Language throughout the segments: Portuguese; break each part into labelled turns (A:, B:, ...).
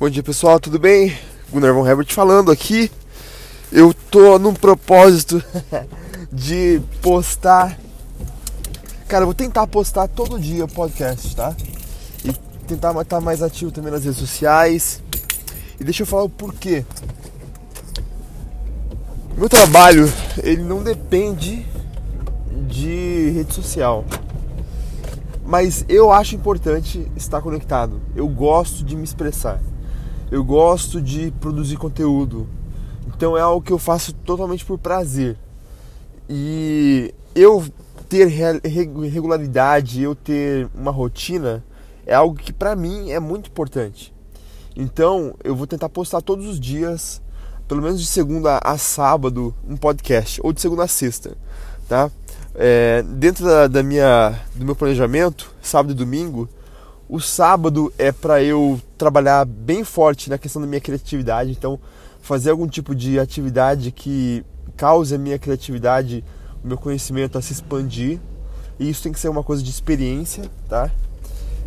A: Bom dia pessoal, tudo bem? Gunnar von Herbert falando aqui. Eu tô num propósito de postar. Cara, eu vou tentar postar todo dia o podcast, tá? E tentar estar mais ativo também nas redes sociais. E deixa eu falar o porquê. Meu trabalho, ele não depende de rede social. Mas eu acho importante estar conectado. Eu gosto de me expressar eu gosto de produzir conteúdo. Então é algo que eu faço totalmente por prazer. E eu ter regularidade, eu ter uma rotina é algo que para mim é muito importante. Então eu vou tentar postar todos os dias, pelo menos de segunda a sábado, um podcast, ou de segunda a sexta, tá? É, dentro da, da, minha, do meu planejamento, sábado e domingo, o sábado é para eu trabalhar bem forte na questão da minha criatividade, então fazer algum tipo de atividade que cause a minha criatividade, o meu conhecimento a se expandir. E isso tem que ser uma coisa de experiência, tá?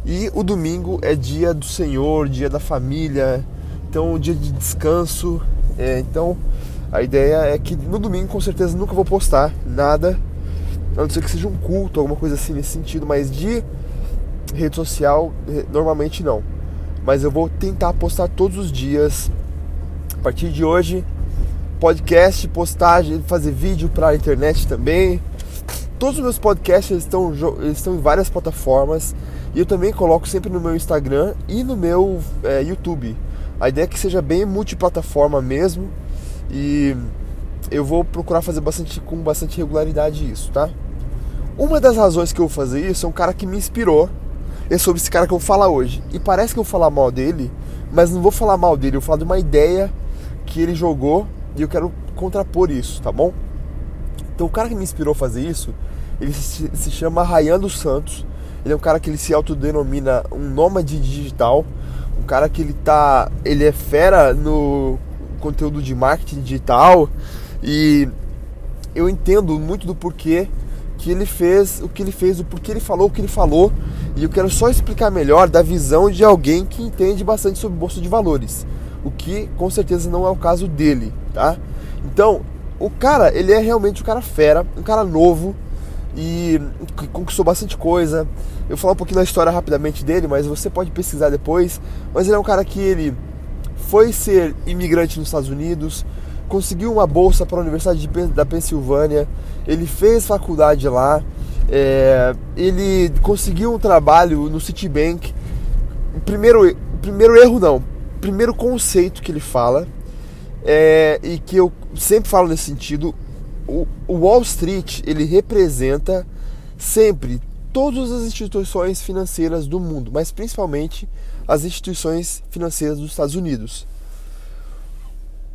A: E o domingo é dia do Senhor, dia da família, então dia de descanso. É, então a ideia é que no domingo com certeza nunca vou postar nada, a não ser que seja um culto, alguma coisa assim nesse sentido, mas de rede social, normalmente não. Mas eu vou tentar postar todos os dias. A partir de hoje, podcast, postagem, fazer vídeo para a internet também. Todos os meus podcasts eles estão, eles estão em várias plataformas. E eu também coloco sempre no meu Instagram e no meu é, YouTube. A ideia é que seja bem multiplataforma mesmo. E eu vou procurar fazer bastante com bastante regularidade isso, tá? Uma das razões que eu vou fazer isso é um cara que me inspirou é sobre esse cara que eu vou falar hoje. E parece que eu vou falar mal dele, mas não vou falar mal dele, eu vou falar de uma ideia que ele jogou e eu quero contrapor isso, tá bom? Então o cara que me inspirou a fazer isso, ele se, chama Rayan dos Santos. Ele é um cara que ele se autodenomina um nômade digital, um cara que ele tá, ele é fera no conteúdo de marketing digital e eu entendo muito do porquê que ele fez, o que ele fez, o porquê ele falou o que ele falou. E eu quero só explicar melhor da visão de alguém que entende bastante sobre bolsa de valores, o que com certeza não é o caso dele, tá? Então, o cara, ele é realmente um cara fera, um cara novo e que conquistou bastante coisa. Eu vou falar um pouquinho da história rapidamente dele, mas você pode pesquisar depois. Mas ele é um cara que ele foi ser imigrante nos Estados Unidos, conseguiu uma bolsa para a Universidade da Pensilvânia, ele fez faculdade lá, é, ele conseguiu um trabalho no Citibank. Primeiro, primeiro erro não, primeiro conceito que ele fala é, e que eu sempre falo nesse sentido, o, o Wall Street ele representa sempre todas as instituições financeiras do mundo, mas principalmente as instituições financeiras dos Estados Unidos.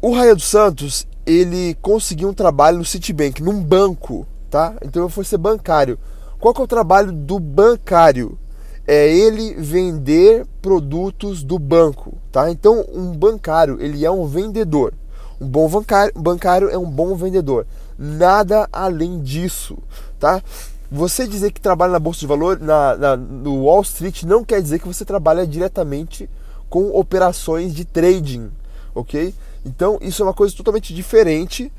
A: O Raia dos Santos, ele conseguiu um trabalho no Citibank, num banco, tá? Então eu fui ser bancário. Qual que é o trabalho do bancário? É ele vender produtos do banco, tá? Então um bancário, ele é um vendedor. Um bom bancário, bancário é um bom vendedor. Nada além disso, tá? Você dizer que trabalha na bolsa de valor, na, na, no Wall Street, não quer dizer que você trabalha diretamente com operações de trading, ok? Então isso é uma coisa totalmente diferente.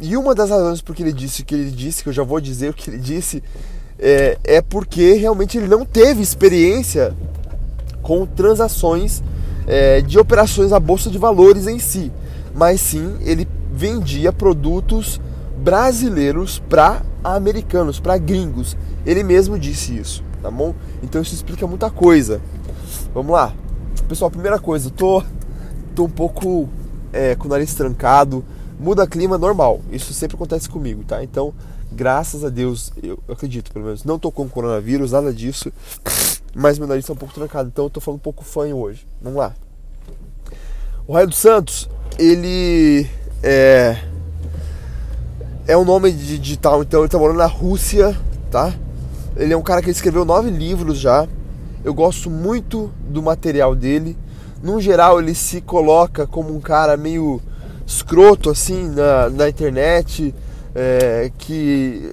A: E uma das razões porque ele disse o que ele disse, que eu já vou dizer o que ele disse, é, é porque realmente ele não teve experiência com transações é, de operações na bolsa de valores em si, mas sim ele vendia produtos brasileiros para americanos, para gringos. Ele mesmo disse isso, tá bom? Então isso explica muita coisa. Vamos lá. Pessoal, primeira coisa, tô, tô um pouco é, com o nariz trancado, muda clima normal. Isso sempre acontece comigo, tá? Então, graças a Deus, eu acredito pelo menos, não tô com coronavírus, nada disso, mas meu nariz tá um pouco trancado, então eu tô falando um pouco fanho hoje. Vamos lá. O Raio dos Santos, ele é é um nome digital, então ele tá morando na Rússia, tá? Ele é um cara que escreveu nove livros já. Eu gosto muito do material dele num geral ele se coloca como um cara meio escroto assim na, na internet, é, que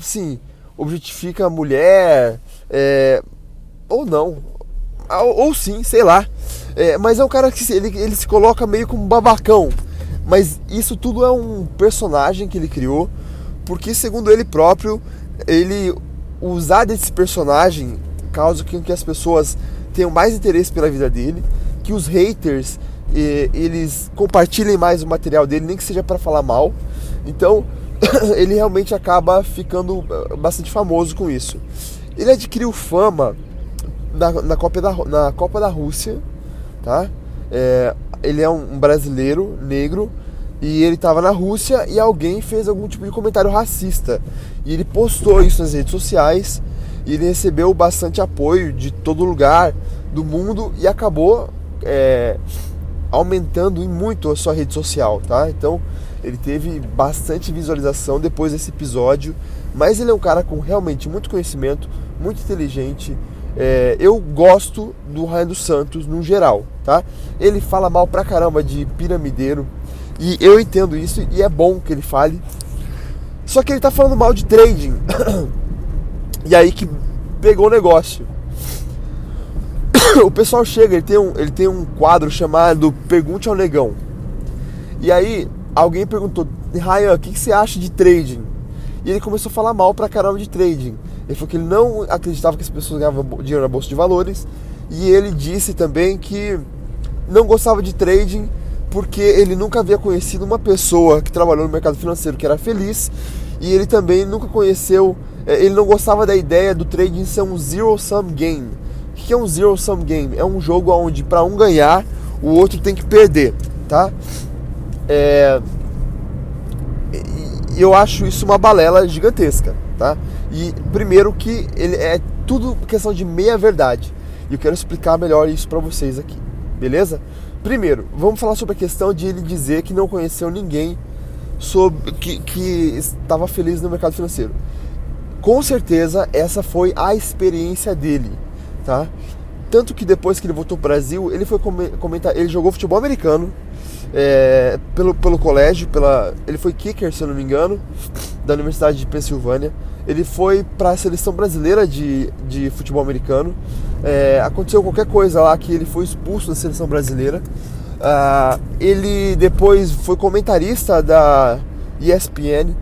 A: sim objetifica a mulher, é, ou não, ou, ou, sim, sei lá. É, mas é um cara que ele, ele se coloca meio como babacão. Mas isso tudo é um personagem que ele criou, porque segundo ele próprio, ele usar desse personagem causa que, que as pessoas tenham mais interesse pela vida dele, que os haters eles compartilhem mais o material dele, nem que seja para falar mal. Então, ele realmente acaba ficando eh, bastante famoso com isso. Ele adquiriu fama na, na, Copa, da, na Copa da Rússia, tá? É, ele é um brasileiro negro e ele estava na Rússia e alguém fez algum tipo de comentário racista. E ele postou isso nas redes sociais e ele recebeu bastante apoio de todo lugar do mundo e acabou é, aumentando em muito a sua rede social, tá? Então ele teve bastante visualização depois desse episódio, mas ele é um cara com realmente muito conhecimento, muito inteligente. É, eu gosto do Ryan dos Santos no geral, tá? Ele fala mal pra caramba de piramideiro e eu entendo isso e é bom que ele fale. Só que ele tá falando mal de trading. e aí que pegou o negócio. o pessoal chega, ele tem, um, ele tem um quadro chamado Pergunte ao Negão. E aí alguém perguntou, Ryan, o que, que você acha de trading? E ele começou a falar mal pra caramba de trading. Ele falou que ele não acreditava que as pessoas ganhavam dinheiro na bolsa de valores. E ele disse também que não gostava de trading porque ele nunca havia conhecido uma pessoa que trabalhou no mercado financeiro que era feliz. E ele também nunca conheceu, ele não gostava da ideia do trading ser um zero sum game. O que é um zero sum game? É um jogo onde para um ganhar, o outro tem que perder, tá? É, eu acho isso uma balela gigantesca, tá? E primeiro que ele é tudo questão de meia verdade. E eu quero explicar melhor isso para vocês aqui, beleza? Primeiro, vamos falar sobre a questão de ele dizer que não conheceu ninguém sobre que, que estava feliz no mercado financeiro. Com certeza essa foi a experiência dele, tá? Tanto que depois que ele voltou para o Brasil, ele foi comentar, ele jogou futebol americano, é, pelo, pelo colégio, pela, ele foi kicker, se eu não me engano, da Universidade de Pensilvânia. Ele foi para a seleção brasileira de, de futebol americano. É, aconteceu qualquer coisa lá que ele foi expulso da seleção brasileira. Uh, ele depois foi comentarista da ESPN.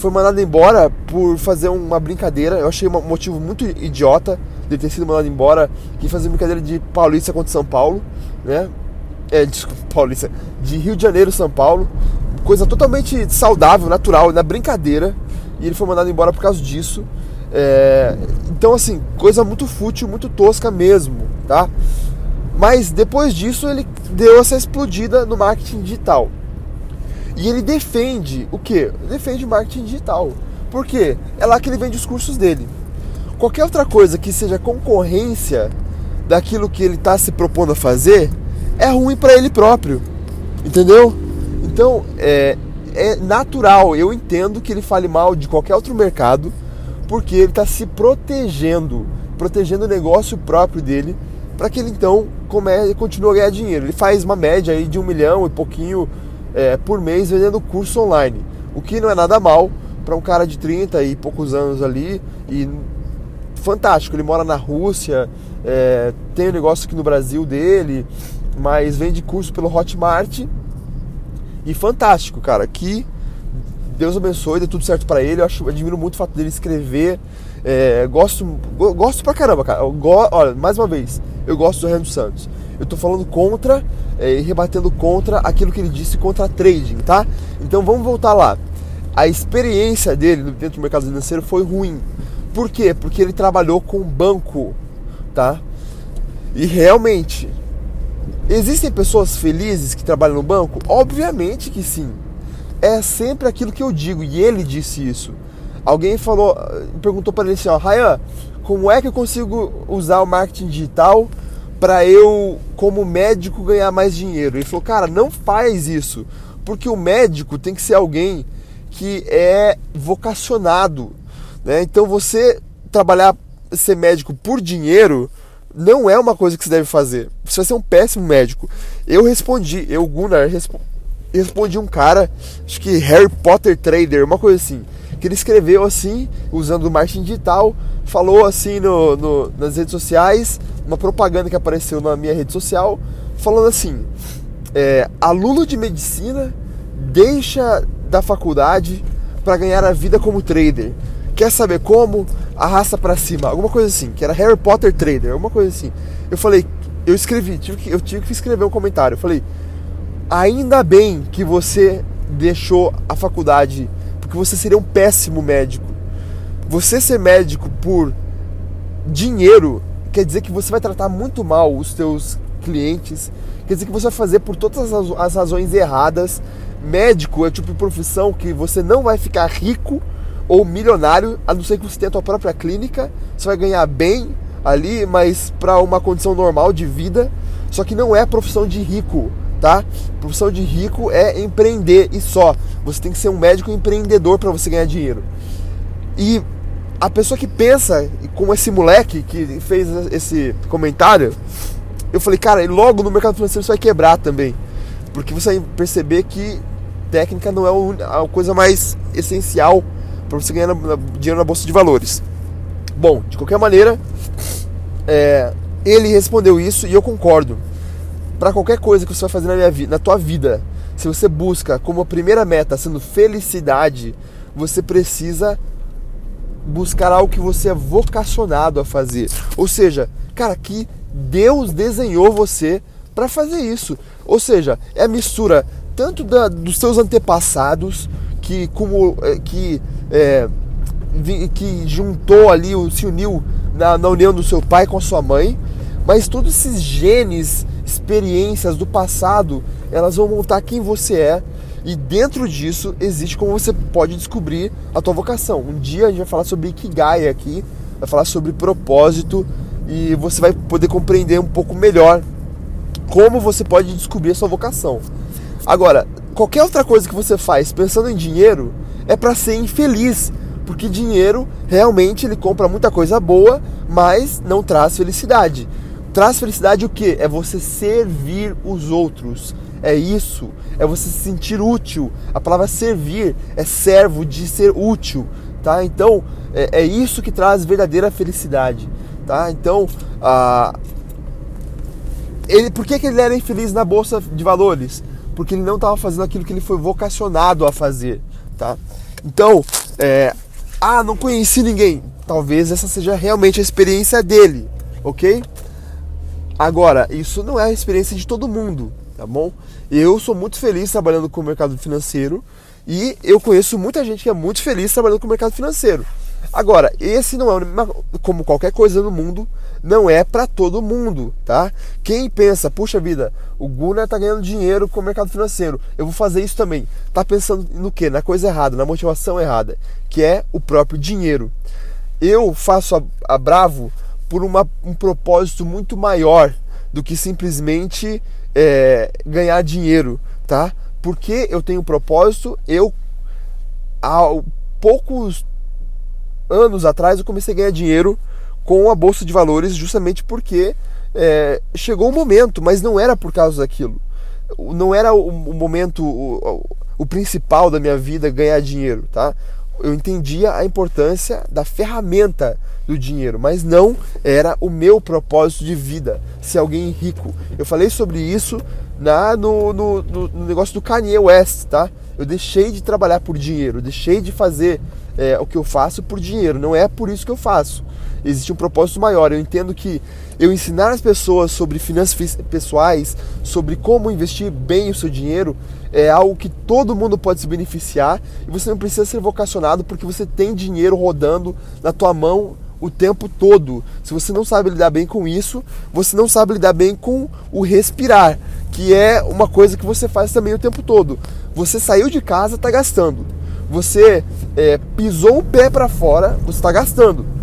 A: Foi mandado embora por fazer uma brincadeira. Eu achei um motivo muito idiota de ter sido mandado embora. Que fazer brincadeira de Paulista contra São Paulo, né? é, desculpa, Paulista, de Rio de Janeiro, São Paulo, coisa totalmente saudável, natural, na brincadeira, e ele foi mandado embora por causa disso. É, então, assim, coisa muito fútil, muito tosca mesmo, tá? Mas depois disso ele deu essa explodida no marketing digital. E ele defende o quê? Defende marketing digital. Por quê? É lá que ele vende os cursos dele. Qualquer outra coisa que seja concorrência daquilo que ele está se propondo a fazer, é ruim para ele próprio. Entendeu? Então, é, é natural, eu entendo que ele fale mal de qualquer outro mercado, porque ele está se protegendo, protegendo o negócio próprio dele, para que ele então come, continue a ganhar dinheiro. Ele faz uma média aí de um milhão e pouquinho é, por mês vendendo curso online, o que não é nada mal para um cara de 30 e poucos anos ali e fantástico. Ele mora na Rússia, é, tem um negócio aqui no Brasil dele, mas vende curso pelo Hotmart. E fantástico, cara. Que Deus abençoe, dê tudo certo para ele. Eu acho, admiro muito o fato dele escrever. É, gosto, gosto pra caramba, cara. Go, olha, mais uma vez, eu gosto do Renan Santos. Eu tô falando contra é, e rebatendo contra aquilo que ele disse contra trading, tá? Então vamos voltar lá. A experiência dele dentro do mercado financeiro foi ruim. Por quê? Porque ele trabalhou com banco, tá? E realmente, Existem pessoas felizes que trabalham no banco? Obviamente que sim. É sempre aquilo que eu digo, e ele disse isso. Alguém falou, perguntou para ele assim, ó, Ryan, como é que eu consigo usar o marketing digital para eu, como médico, ganhar mais dinheiro? Ele falou, cara, não faz isso, porque o médico tem que ser alguém que é vocacionado, né? Então você trabalhar, ser médico por dinheiro, não é uma coisa que você deve fazer. Você vai ser um péssimo médico. Eu respondi, eu, Gunnar, respo respondi um cara, acho que Harry Potter Trader, uma coisa assim, que ele escreveu assim, usando o marketing digital, falou assim no, no, nas redes sociais, uma propaganda que apareceu na minha rede social falando assim: é, aluno de medicina deixa da faculdade para ganhar a vida como trader. Quer saber como? Arrasta para cima. Alguma coisa assim, que era Harry Potter Trader, alguma coisa assim. Eu falei, eu escrevi, tive que, eu tive que escrever um comentário. Eu falei, ainda bem que você deixou a faculdade, porque você seria um péssimo médico. Você ser médico por dinheiro quer dizer que você vai tratar muito mal os seus clientes, quer dizer que você vai fazer por todas as razões erradas. Médico é tipo de profissão que você não vai ficar rico ou milionário, a não ser que você tenha a sua própria clínica, você vai ganhar bem ali, mas para uma condição normal de vida, só que não é profissão de rico, tá? Profissão de rico é empreender e só. Você tem que ser um médico empreendedor para você ganhar dinheiro. E a pessoa que pensa como esse moleque que fez esse comentário, eu falei, cara, logo no mercado financeiro você vai quebrar também. Porque você vai perceber que técnica não é a coisa mais essencial para você ganhar dinheiro na bolsa de valores. Bom, de qualquer maneira, é, ele respondeu isso e eu concordo. Para qualquer coisa que você vai fazer na, minha, na tua vida, se você busca como a primeira meta sendo felicidade, você precisa buscar algo que você é vocacionado a fazer. Ou seja, cara, que Deus desenhou você para fazer isso. Ou seja, é a mistura tanto da, dos seus antepassados que como é, que é, que juntou ali, se uniu na, na união do seu pai com a sua mãe, mas todos esses genes, experiências do passado, elas vão montar quem você é e dentro disso existe como você pode descobrir a tua vocação. Um dia a gente vai falar sobre Ikigai aqui, vai falar sobre propósito e você vai poder compreender um pouco melhor como você pode descobrir a sua vocação. Agora, qualquer outra coisa que você faz pensando em dinheiro é para ser infeliz, porque dinheiro realmente ele compra muita coisa boa, mas não traz felicidade. Traz felicidade o que? É você servir os outros. É isso, é você se sentir útil. A palavra servir é servo de ser útil, tá? Então é, é isso que traz verdadeira felicidade, tá? Então, ah, ele, por que, que ele era infeliz na bolsa de valores? Porque ele não estava fazendo aquilo que ele foi vocacionado a fazer, tá? Então, é, ah, não conheci ninguém. Talvez essa seja realmente a experiência dele, ok? Agora, isso não é a experiência de todo mundo, tá bom? Eu sou muito feliz trabalhando com o mercado financeiro e eu conheço muita gente que é muito feliz trabalhando com o mercado financeiro. Agora, esse não é como qualquer coisa no mundo, não é para todo mundo, tá? Quem pensa, puxa vida, o Gunnar tá ganhando dinheiro com o mercado financeiro, eu vou fazer isso também. Tá pensando no que? Na coisa errada, na motivação errada, que é o próprio dinheiro. Eu faço a, a Bravo por uma, um propósito muito maior do que simplesmente é, ganhar dinheiro, tá? Porque eu tenho um propósito, eu há poucos anos atrás eu comecei a ganhar dinheiro com a bolsa de valores justamente porque é, chegou o momento, mas não era por causa daquilo. Não era o, o momento, o, o, principal da minha vida ganhar dinheiro, tá? Eu entendia a importância da ferramenta do dinheiro, mas não era o meu propósito de vida ser alguém rico. Eu falei sobre isso na, no, no, no negócio do Kanye West, tá? Eu deixei de trabalhar por dinheiro, deixei de fazer é, o que eu faço por dinheiro, não é por isso que eu faço. Existe um propósito maior. Eu entendo que eu ensinar as pessoas sobre finanças pessoais, sobre como investir bem o seu dinheiro, é algo que todo mundo pode se beneficiar e você não precisa ser vocacionado porque você tem dinheiro rodando na tua mão o tempo todo. Se você não sabe lidar bem com isso, você não sabe lidar bem com o respirar, que é uma coisa que você faz também o tempo todo. Você saiu de casa, está gastando. Você é, pisou o pé para fora, você está gastando.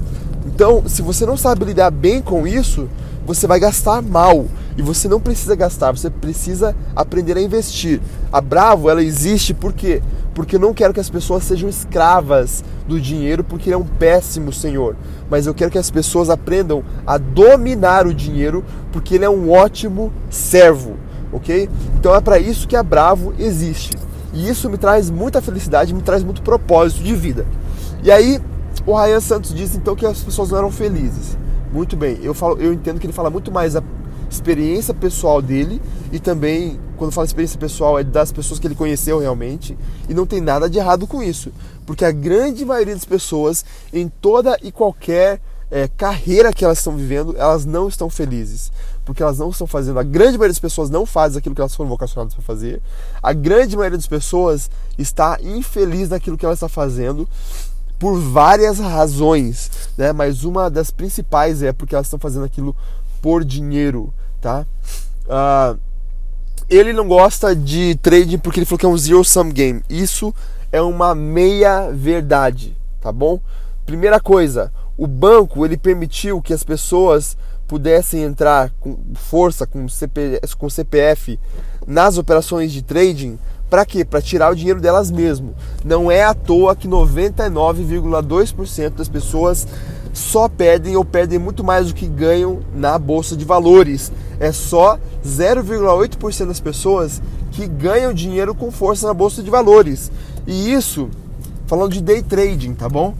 A: Então, se você não sabe lidar bem com isso, você vai gastar mal. E você não precisa gastar, você precisa aprender a investir. A Bravo, ela existe por quê? Porque eu não quero que as pessoas sejam escravas do dinheiro, porque ele é um péssimo senhor. Mas eu quero que as pessoas aprendam a dominar o dinheiro, porque ele é um ótimo servo, ok? Então é para isso que a Bravo existe. E isso me traz muita felicidade, me traz muito propósito de vida. E aí, o Ryan Santos disse então que as pessoas não eram felizes. Muito bem. Eu, falo, eu entendo que ele fala muito mais da experiência pessoal dele e também, quando fala experiência pessoal, é das pessoas que ele conheceu realmente. E não tem nada de errado com isso. Porque a grande maioria das pessoas, em toda e qualquer é, carreira que elas estão vivendo, elas não estão felizes. Porque elas não estão fazendo. A grande maioria das pessoas não faz aquilo que elas foram vocacionadas para fazer. A grande maioria das pessoas está infeliz naquilo que ela está fazendo por várias razões, né? Mas uma das principais é porque elas estão fazendo aquilo por dinheiro, tá? Uh, ele não gosta de trading porque ele falou que é um zero sum game. Isso é uma meia verdade, tá bom? Primeira coisa, o banco ele permitiu que as pessoas pudessem entrar com força, com, com CPF nas operações de trading para quê? Para tirar o dinheiro delas mesmo. Não é à toa que 99,2% das pessoas só perdem ou perdem muito mais do que ganham na bolsa de valores. É só 0,8% das pessoas que ganham dinheiro com força na bolsa de valores. E isso, falando de day trading, tá bom?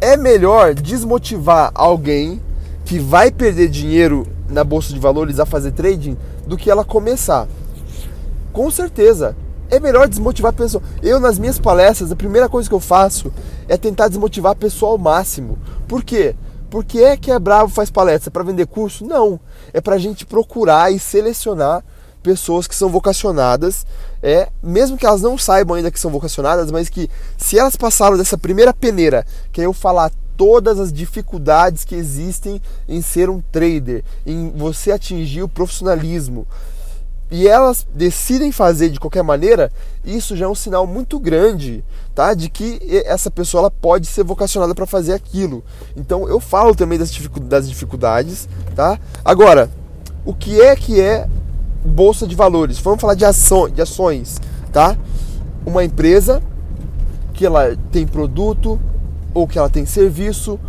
A: É melhor desmotivar alguém que vai perder dinheiro na bolsa de valores a fazer trading do que ela começar. Com certeza. É melhor desmotivar a pessoa. Eu, nas minhas palestras, a primeira coisa que eu faço é tentar desmotivar a pessoa ao máximo. Por quê? Porque é que é bravo faz palestra para vender curso? Não. É para a gente procurar e selecionar pessoas que são vocacionadas, é, mesmo que elas não saibam ainda que são vocacionadas, mas que se elas passaram dessa primeira peneira, que é eu falar todas as dificuldades que existem em ser um trader, em você atingir o profissionalismo, e elas decidem fazer de qualquer maneira, isso já é um sinal muito grande, tá? De que essa pessoa ela pode ser vocacionada para fazer aquilo. Então eu falo também das dificuldades, tá? Agora, o que é que é bolsa de valores? Vamos falar de, ação, de ações, tá? Uma empresa que ela tem produto ou que ela tem serviço,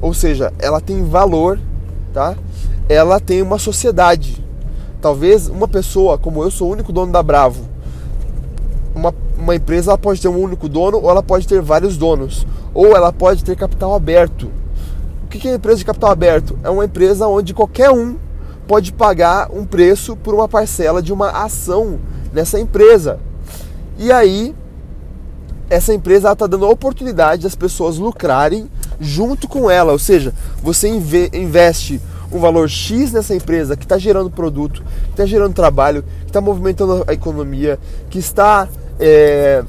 A: ou seja, ela tem valor, tá? Ela tem uma sociedade Talvez uma pessoa, como eu sou o único dono da Bravo, uma, uma empresa pode ter um único dono ou ela pode ter vários donos. Ou ela pode ter capital aberto. O que é empresa de capital aberto? É uma empresa onde qualquer um pode pagar um preço por uma parcela de uma ação nessa empresa. E aí, essa empresa está dando a oportunidade das pessoas lucrarem junto com ela. Ou seja, você investe um valor X nessa empresa que está gerando produto, que está gerando trabalho, que está movimentando a economia, que está. É,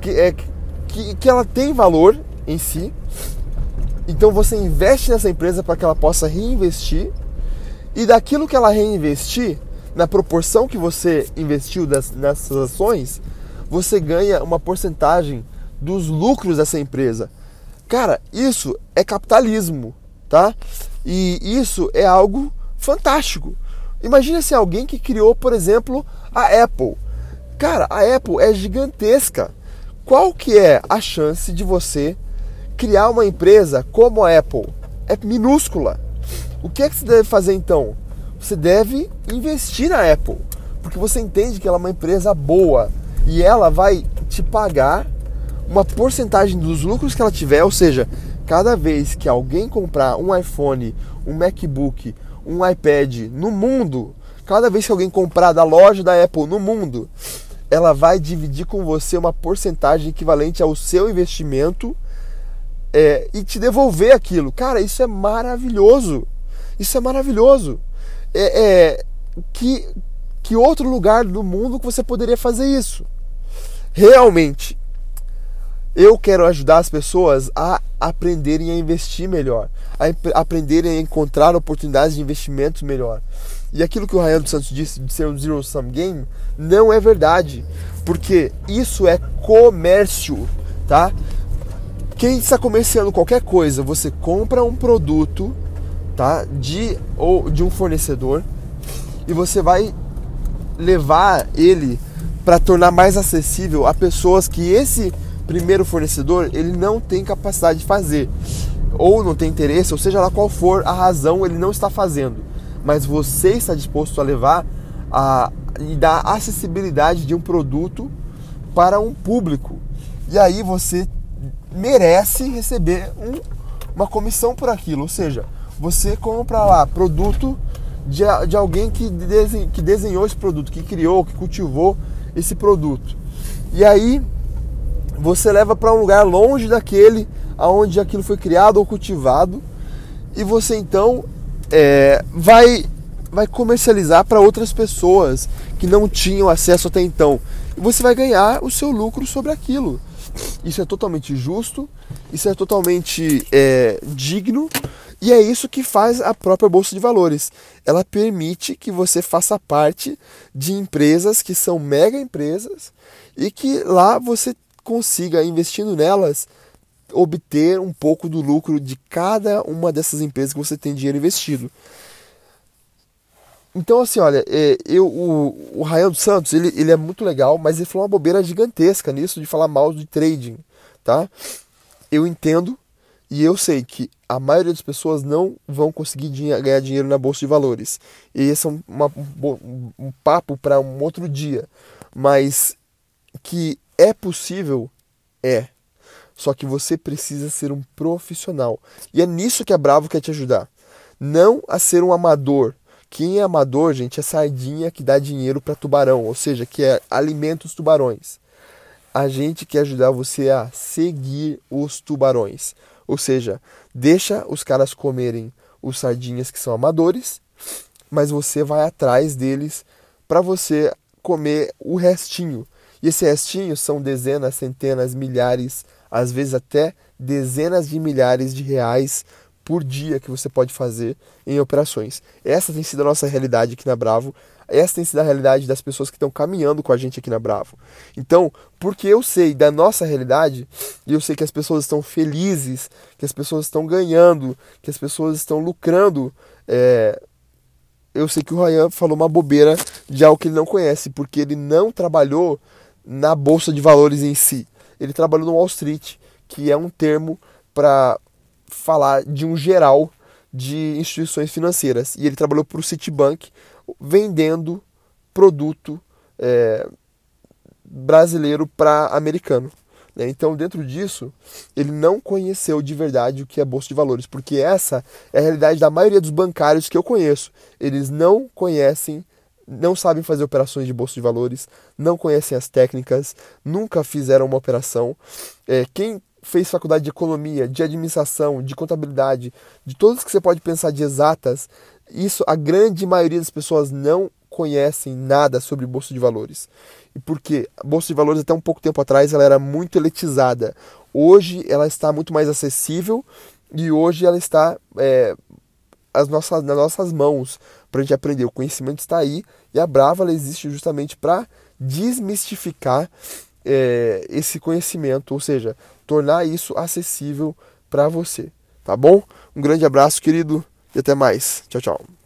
A: que, é, que, que ela tem valor em si. Então você investe nessa empresa para que ela possa reinvestir e daquilo que ela reinvestir, na proporção que você investiu das, nessas ações, você ganha uma porcentagem dos lucros dessa empresa. Cara, isso é capitalismo, tá? E isso é algo fantástico. Imagina se alguém que criou, por exemplo, a Apple. Cara, a Apple é gigantesca. Qual que é a chance de você criar uma empresa como a Apple? É minúscula. O que é que você deve fazer então? Você deve investir na Apple, porque você entende que ela é uma empresa boa e ela vai te pagar uma porcentagem dos lucros que ela tiver, ou seja, cada vez que alguém comprar um iPhone, um MacBook, um iPad no mundo, cada vez que alguém comprar da loja da Apple no mundo, ela vai dividir com você uma porcentagem equivalente ao seu investimento é, e te devolver aquilo. Cara, isso é maravilhoso. Isso é maravilhoso. É, é, que, que outro lugar do mundo que você poderia fazer isso? Realmente, eu quero ajudar as pessoas a aprenderem a investir melhor, a aprenderem a encontrar oportunidades de investimentos melhor. E aquilo que o Ryan dos Santos disse de ser um zero sum game não é verdade, porque isso é comércio, tá? Quem está comerciando qualquer coisa, você compra um produto, tá? De ou de um fornecedor e você vai levar ele para tornar mais acessível a pessoas que esse primeiro fornecedor ele não tem capacidade de fazer, ou não tem interesse, ou seja lá qual for a razão, ele não está fazendo. Mas você está disposto a levar a, e dar acessibilidade de um produto para um público. E aí você merece receber um, uma comissão por aquilo. Ou seja, você compra lá produto de, de alguém que, que desenhou esse produto, que criou, que cultivou esse produto. E aí você leva para um lugar longe daquele aonde aquilo foi criado ou cultivado e você então é, vai vai comercializar para outras pessoas que não tinham acesso até então e você vai ganhar o seu lucro sobre aquilo. Isso é totalmente justo, isso é totalmente é, digno e é isso que faz a própria Bolsa de Valores. Ela permite que você faça parte de empresas que são mega empresas e que lá você consiga, investindo nelas, obter um pouco do lucro de cada uma dessas empresas que você tem dinheiro investido. Então, assim, olha, é, eu, o, o Ryan dos Santos, ele, ele é muito legal, mas ele falou uma bobeira gigantesca nisso de falar mal de trading, tá? Eu entendo e eu sei que a maioria das pessoas não vão conseguir ganhar dinheiro na bolsa de valores. E esse é um, uma, um, um papo para um outro dia. Mas que é possível, é. Só que você precisa ser um profissional. E é nisso que a Bravo quer te ajudar. Não a ser um amador. Quem é amador, gente, é sardinha que dá dinheiro para tubarão, ou seja, que é alimenta os tubarões. A gente quer ajudar você a seguir os tubarões. Ou seja, deixa os caras comerem os sardinhas que são amadores, mas você vai atrás deles para você comer o restinho. E esse restinho são dezenas, centenas, milhares, às vezes até dezenas de milhares de reais por dia que você pode fazer em operações. Essa tem sido a nossa realidade aqui na Bravo. Essa tem sido a realidade das pessoas que estão caminhando com a gente aqui na Bravo. Então, porque eu sei da nossa realidade, e eu sei que as pessoas estão felizes, que as pessoas estão ganhando, que as pessoas estão lucrando, é, eu sei que o Ryan falou uma bobeira de algo que ele não conhece, porque ele não trabalhou na bolsa de valores em si. Ele trabalhou no Wall Street, que é um termo para falar de um geral de instituições financeiras. E ele trabalhou para o Citibank vendendo produto é, brasileiro para americano. Né? Então, dentro disso, ele não conheceu de verdade o que é bolsa de valores, porque essa é a realidade da maioria dos bancários que eu conheço. Eles não conhecem não sabem fazer operações de bolsa de valores, não conhecem as técnicas, nunca fizeram uma operação. É, quem fez faculdade de economia, de administração, de contabilidade, de todas que você pode pensar de exatas, isso a grande maioria das pessoas não conhecem nada sobre bolsa de valores. E porque a bolsa de valores até um pouco tempo atrás ela era muito elitizada. Hoje ela está muito mais acessível e hoje ela está é, as nossas, nas nossas mãos para a gente aprender. O conhecimento está aí e a Brava ela existe justamente para desmistificar é, esse conhecimento, ou seja, tornar isso acessível para você. Tá bom? Um grande abraço, querido, e até mais. Tchau, tchau.